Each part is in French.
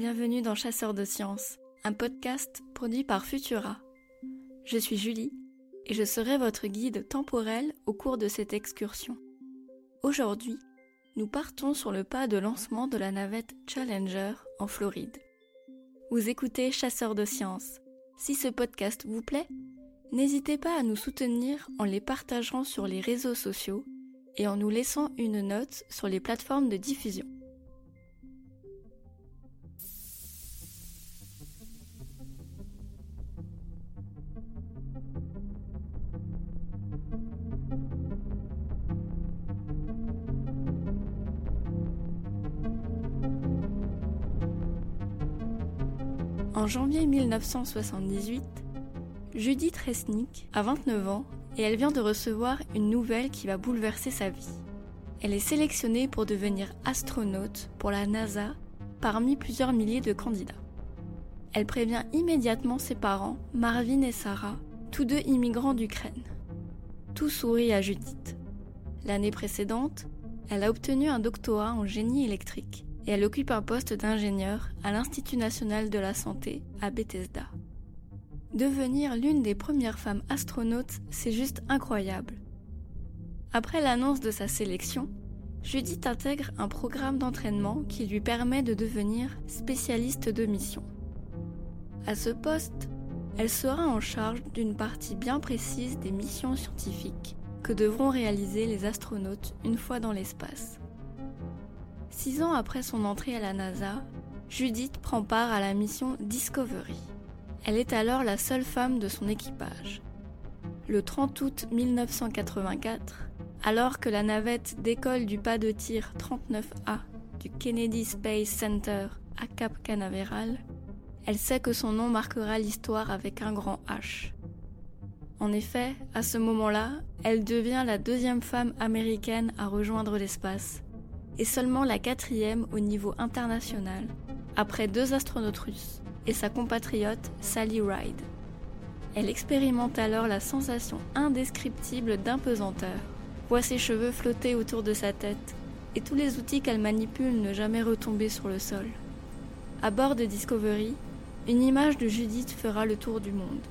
bienvenue dans Chasseurs de sciences, un podcast produit par Futura. Je suis Julie et je serai votre guide temporel au cours de cette excursion. Aujourd'hui, nous partons sur le pas de lancement de la navette Challenger en Floride. Vous écoutez Chasseurs de sciences. Si ce podcast vous plaît, n'hésitez pas à nous soutenir en les partageant sur les réseaux sociaux et en nous laissant une note sur les plateformes de diffusion. En janvier 1978, Judith Resnick a 29 ans et elle vient de recevoir une nouvelle qui va bouleverser sa vie. Elle est sélectionnée pour devenir astronaute pour la NASA parmi plusieurs milliers de candidats. Elle prévient immédiatement ses parents, Marvin et Sarah, tous deux immigrants d'Ukraine. Tout sourit à Judith. L'année précédente, elle a obtenu un doctorat en génie électrique et elle occupe un poste d'ingénieur à l'Institut national de la santé à Bethesda. Devenir l'une des premières femmes astronautes, c'est juste incroyable. Après l'annonce de sa sélection, Judith intègre un programme d'entraînement qui lui permet de devenir spécialiste de mission. À ce poste, elle sera en charge d'une partie bien précise des missions scientifiques que devront réaliser les astronautes une fois dans l'espace. Six ans après son entrée à la NASA, Judith prend part à la mission Discovery. Elle est alors la seule femme de son équipage. Le 30 août 1984, alors que la navette décolle du pas de tir 39A du Kennedy Space Center à Cap Canaveral, elle sait que son nom marquera l'histoire avec un grand H. En effet, à ce moment-là, elle devient la deuxième femme américaine à rejoindre l'espace et seulement la quatrième au niveau international, après deux astronautes russes et sa compatriote Sally Ride. Elle expérimente alors la sensation indescriptible d'impesanteur, voit ses cheveux flotter autour de sa tête et tous les outils qu'elle manipule ne jamais retomber sur le sol. À bord de Discovery, une image de Judith fera le tour du monde.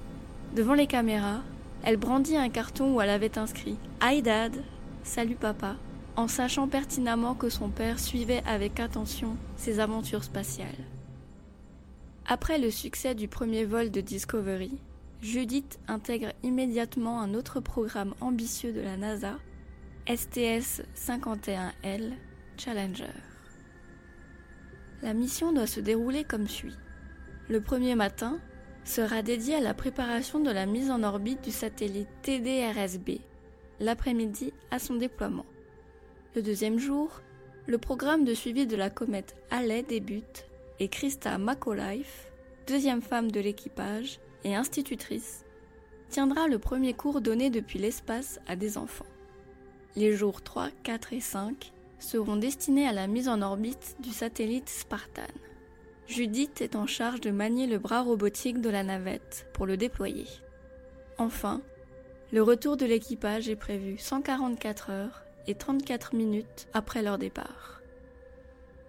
Devant les caméras, elle brandit un carton où elle avait inscrit Hi Dad, salut papa, en sachant pertinemment que son père suivait avec attention ses aventures spatiales. Après le succès du premier vol de Discovery, Judith intègre immédiatement un autre programme ambitieux de la NASA, STS-51L Challenger. La mission doit se dérouler comme suit. Le premier matin sera dédié à la préparation de la mise en orbite du satellite TDRSB, l'après-midi à son déploiement. Le deuxième jour, le programme de suivi de la comète Halley débute et Krista McAuliffe, deuxième femme de l'équipage et institutrice, tiendra le premier cours donné depuis l'espace à des enfants. Les jours 3, 4 et 5 seront destinés à la mise en orbite du satellite Spartan. Judith est en charge de manier le bras robotique de la navette pour le déployer. Enfin, le retour de l'équipage est prévu 144 heures et 34 minutes après leur départ.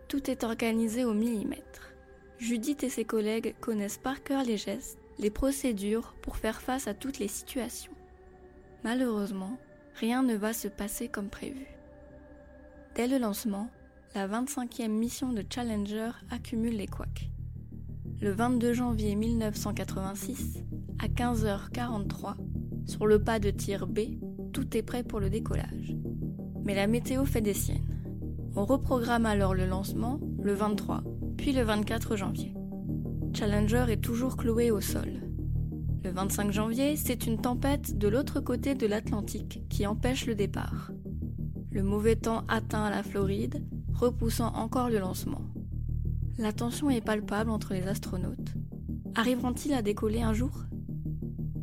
Tout est organisé au millimètre. Judith et ses collègues connaissent par cœur les gestes, les procédures pour faire face à toutes les situations. Malheureusement, rien ne va se passer comme prévu. Dès le lancement, la 25e mission de Challenger accumule les couacs. Le 22 janvier 1986, à 15h43, sur le pas de tir B, tout est prêt pour le décollage mais la météo fait des siennes. On reprogramme alors le lancement le 23, puis le 24 janvier. Challenger est toujours cloué au sol. Le 25 janvier, c'est une tempête de l'autre côté de l'Atlantique qui empêche le départ. Le mauvais temps atteint la Floride, repoussant encore le lancement. La tension est palpable entre les astronautes. Arriveront-ils à décoller un jour?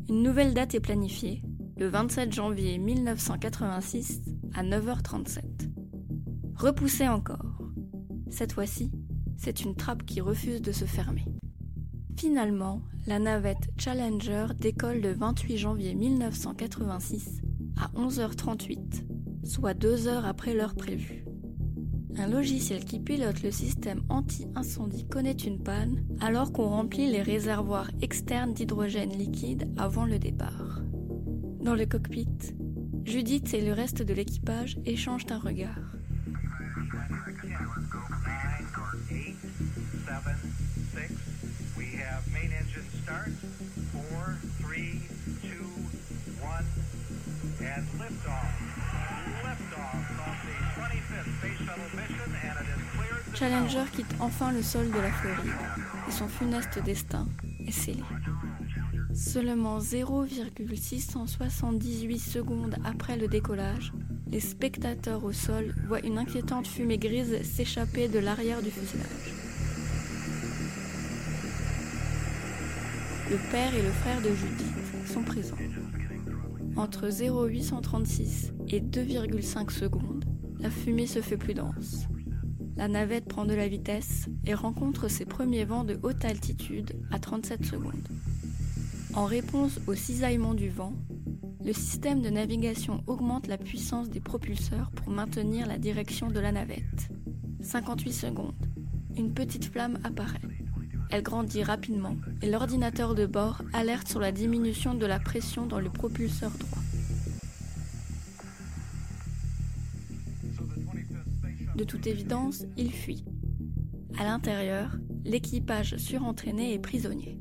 Une nouvelle date est planifiée, le 27 janvier 1986 à 9h37. Repoussé encore. Cette fois-ci, c'est une trappe qui refuse de se fermer. Finalement, la navette Challenger décolle le 28 janvier 1986 à 11h38, soit deux heures après l'heure prévue. Un logiciel qui pilote le système anti-incendie connaît une panne alors qu'on remplit les réservoirs externes d'hydrogène liquide avant le départ. Dans le cockpit, Judith et le reste de l'équipage échangent un regard. Challenger quitte enfin le sol de la Floride et son funeste destin est scellé. Seulement 0,678 secondes après le décollage, les spectateurs au sol voient une inquiétante fumée grise s'échapper de l'arrière du fuselage. Le père et le frère de Judith sont présents. Entre 0,836 et 2,5 secondes, la fumée se fait plus dense. La navette prend de la vitesse et rencontre ses premiers vents de haute altitude à 37 secondes. En réponse au cisaillement du vent, le système de navigation augmente la puissance des propulseurs pour maintenir la direction de la navette. 58 secondes. Une petite flamme apparaît. Elle grandit rapidement et l'ordinateur de bord alerte sur la diminution de la pression dans le propulseur droit. De toute évidence, il fuit. À l'intérieur, l'équipage surentraîné est prisonnier.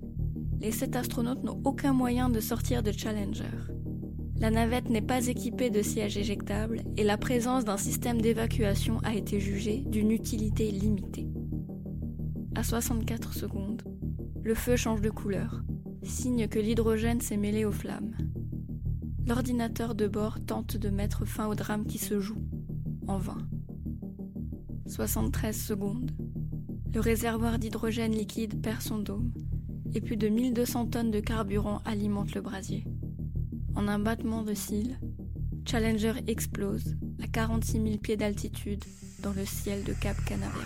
Les sept astronautes n'ont aucun moyen de sortir de Challenger. La navette n'est pas équipée de sièges éjectables et la présence d'un système d'évacuation a été jugée d'une utilité limitée. À 64 secondes, le feu change de couleur, signe que l'hydrogène s'est mêlé aux flammes. L'ordinateur de bord tente de mettre fin au drame qui se joue, en vain. 73 secondes. Le réservoir d'hydrogène liquide perd son dôme et plus de 1200 tonnes de carburant alimentent le brasier. En un battement de cils, Challenger explose à 46 000 pieds d'altitude dans le ciel de Cap Canaveral.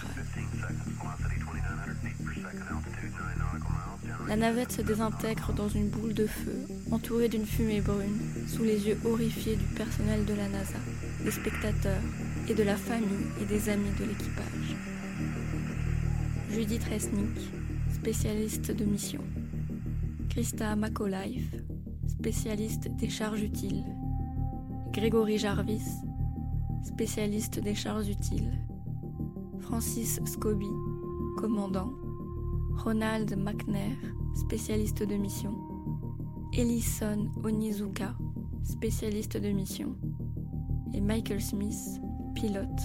La navette se désintègre dans une boule de feu, entourée d'une fumée brune, sous les yeux horrifiés du personnel de la NASA, des spectateurs et de la famille et des amis de l'équipage. Judith Resnick, spécialiste de mission. Krista McAuliffe, spécialiste des charges utiles. Grégory Jarvis, spécialiste des charges utiles. Francis Scobie, commandant. Ronald McNair, spécialiste de mission. Ellison Onizuka, spécialiste de mission. Et Michael Smith, pilote,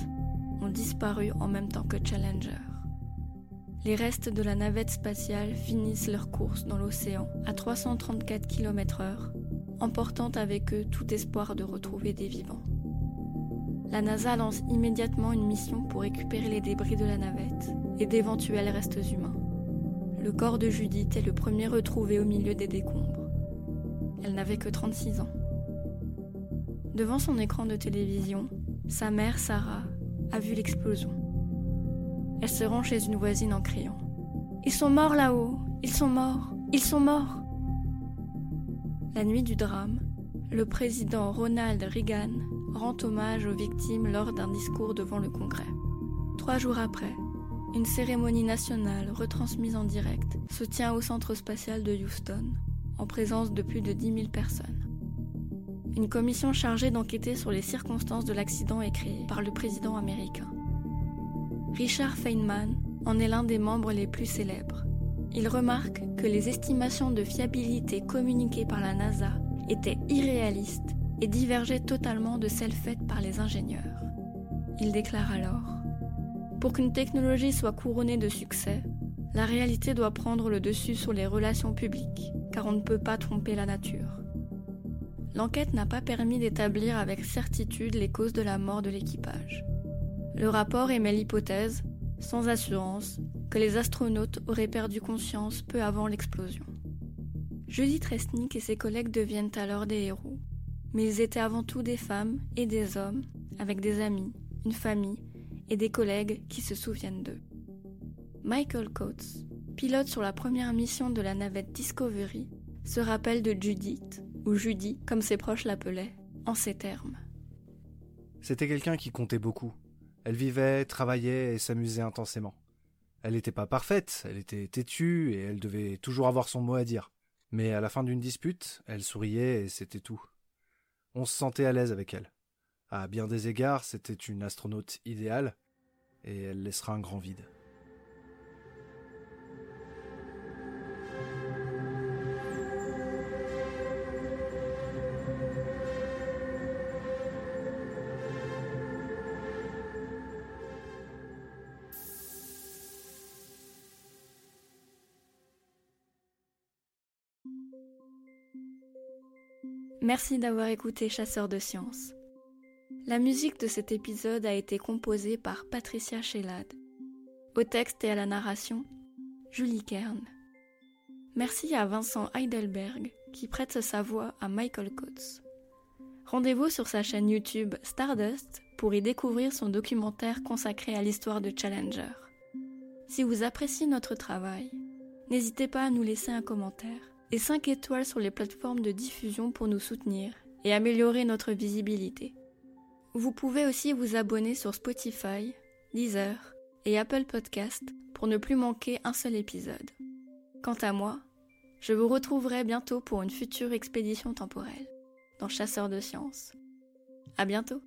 ont disparu en même temps que Challenger. Les restes de la navette spatiale finissent leur course dans l'océan à 334 km/h, emportant avec eux tout espoir de retrouver des vivants. La NASA lance immédiatement une mission pour récupérer les débris de la navette et d'éventuels restes humains. Le corps de Judith est le premier retrouvé au milieu des décombres. Elle n'avait que 36 ans. Devant son écran de télévision, sa mère, Sarah, a vu l'explosion. Elle se rend chez une voisine en criant ⁇ Ils sont morts là-haut Ils sont morts Ils sont morts !⁇ La nuit du drame, le président Ronald Reagan rend hommage aux victimes lors d'un discours devant le Congrès. Trois jours après, une cérémonie nationale retransmise en direct se tient au centre spatial de Houston, en présence de plus de 10 000 personnes. Une commission chargée d'enquêter sur les circonstances de l'accident est créée par le président américain. Richard Feynman en est l'un des membres les plus célèbres. Il remarque que les estimations de fiabilité communiquées par la NASA étaient irréalistes et divergeaient totalement de celles faites par les ingénieurs. Il déclare alors Pour qu'une technologie soit couronnée de succès, la réalité doit prendre le dessus sur les relations publiques, car on ne peut pas tromper la nature l'enquête n'a pas permis d'établir avec certitude les causes de la mort de l'équipage. Le rapport émet l'hypothèse, sans assurance, que les astronautes auraient perdu conscience peu avant l'explosion. Judith Resnick et ses collègues deviennent alors des héros, mais ils étaient avant tout des femmes et des hommes, avec des amis, une famille et des collègues qui se souviennent d'eux. Michael Coates, pilote sur la première mission de la navette Discovery, se rappelle de Judith, ou Judy, comme ses proches l'appelaient, en ces termes. C'était quelqu'un qui comptait beaucoup. Elle vivait, travaillait et s'amusait intensément. Elle n'était pas parfaite, elle était têtue et elle devait toujours avoir son mot à dire. Mais à la fin d'une dispute, elle souriait et c'était tout. On se sentait à l'aise avec elle. À bien des égards, c'était une astronaute idéale, et elle laissera un grand vide. Merci d'avoir écouté Chasseur de Sciences. La musique de cet épisode a été composée par Patricia Shellad. Au texte et à la narration, Julie Kern. Merci à Vincent Heidelberg qui prête sa voix à Michael Coates. Rendez-vous sur sa chaîne YouTube Stardust pour y découvrir son documentaire consacré à l'histoire de Challenger. Si vous appréciez notre travail, n'hésitez pas à nous laisser un commentaire et 5 étoiles sur les plateformes de diffusion pour nous soutenir et améliorer notre visibilité. Vous pouvez aussi vous abonner sur Spotify, Deezer et Apple Podcast pour ne plus manquer un seul épisode. Quant à moi, je vous retrouverai bientôt pour une future expédition temporelle dans Chasseurs de sciences. À bientôt!